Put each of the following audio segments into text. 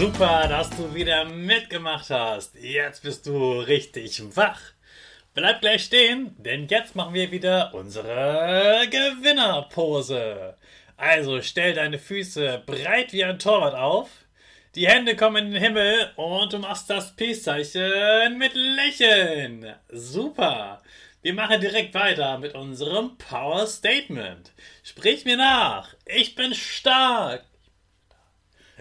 Super, dass du wieder mitgemacht hast. Jetzt bist du richtig wach. Bleib gleich stehen, denn jetzt machen wir wieder unsere Gewinnerpose. Also stell deine Füße breit wie ein Torwart auf. Die Hände kommen in den Himmel und du machst das Peace-Zeichen mit Lächeln. Super. Wir machen direkt weiter mit unserem Power Statement. Sprich mir nach. Ich bin stark.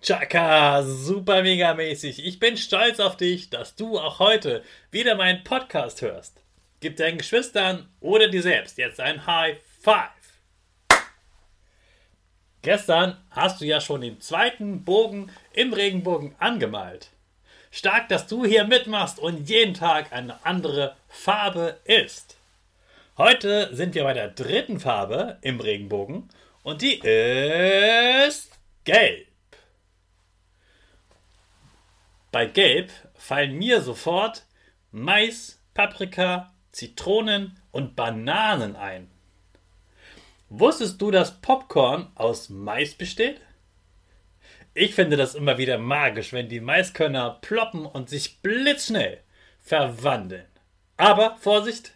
Chaka, super mega mäßig. Ich bin stolz auf dich, dass du auch heute wieder meinen Podcast hörst. Gib deinen Geschwistern oder dir selbst jetzt ein High Five. Gestern hast du ja schon den zweiten Bogen im Regenbogen angemalt. Stark, dass du hier mitmachst und jeden Tag eine andere Farbe ist. Heute sind wir bei der dritten Farbe im Regenbogen und die ist gelb. Bei gelb fallen mir sofort Mais, Paprika, Zitronen und Bananen ein. Wusstest du, dass Popcorn aus Mais besteht? Ich finde das immer wieder magisch, wenn die Maiskörner ploppen und sich blitzschnell verwandeln. Aber Vorsicht!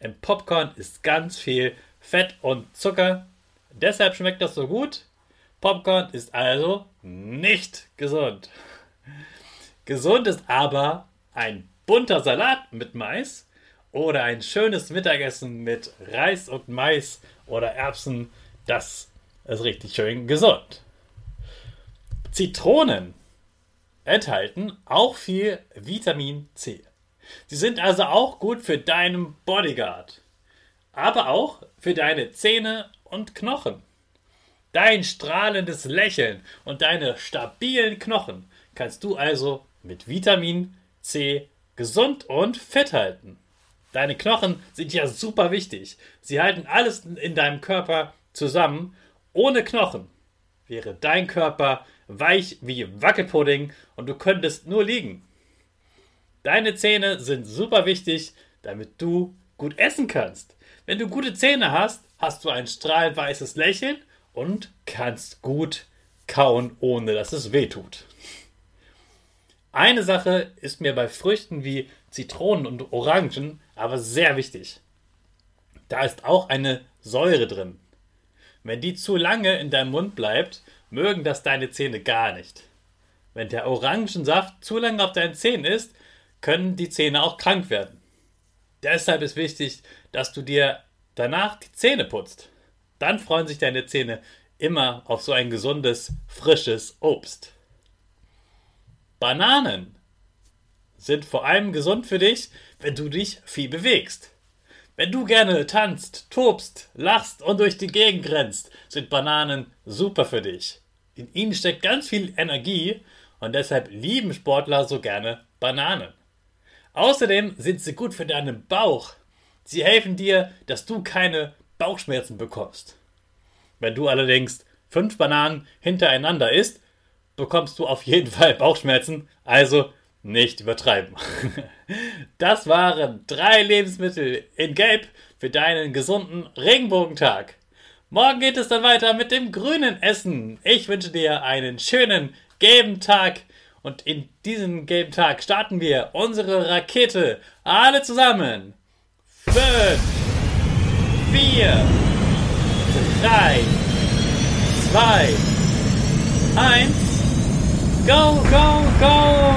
Im Popcorn ist ganz viel Fett und Zucker. Deshalb schmeckt das so gut. Popcorn ist also nicht gesund. Gesund ist aber ein bunter Salat mit Mais oder ein schönes Mittagessen mit Reis und Mais oder Erbsen. Das ist richtig schön gesund. Zitronen enthalten auch viel Vitamin C. Sie sind also auch gut für deinen Bodyguard, aber auch für deine Zähne und Knochen. Dein strahlendes Lächeln und deine stabilen Knochen kannst du also mit Vitamin C gesund und fit halten. Deine Knochen sind ja super wichtig. Sie halten alles in deinem Körper zusammen. Ohne Knochen wäre dein Körper weich wie Wackelpudding und du könntest nur liegen. Deine Zähne sind super wichtig, damit du gut essen kannst. Wenn du gute Zähne hast, hast du ein strahlend weißes Lächeln und kannst gut kauen, ohne dass es weh tut. Eine Sache ist mir bei Früchten wie Zitronen und Orangen aber sehr wichtig. Da ist auch eine Säure drin. Wenn die zu lange in deinem Mund bleibt, mögen das deine Zähne gar nicht. Wenn der Orangensaft zu lange auf deinen Zähnen ist, können die Zähne auch krank werden. Deshalb ist wichtig, dass du dir danach die Zähne putzt. Dann freuen sich deine Zähne immer auf so ein gesundes, frisches Obst. Bananen sind vor allem gesund für dich, wenn du dich viel bewegst. Wenn du gerne tanzt, tobst, lachst und durch die Gegend rennst, sind Bananen super für dich. In ihnen steckt ganz viel Energie und deshalb lieben Sportler so gerne Bananen. Außerdem sind sie gut für deinen Bauch. Sie helfen dir, dass du keine Bauchschmerzen bekommst. Wenn du allerdings fünf Bananen hintereinander isst, bekommst du auf jeden Fall Bauchschmerzen, also nicht übertreiben. Das waren drei Lebensmittel in Gelb für deinen gesunden Regenbogentag. Morgen geht es dann weiter mit dem grünen Essen. Ich wünsche dir einen schönen gelben Tag. Und in diesem gelben Tag starten wir unsere Rakete. Alle zusammen. Fünf, vier, drei, zwei, eins. Go, go, go!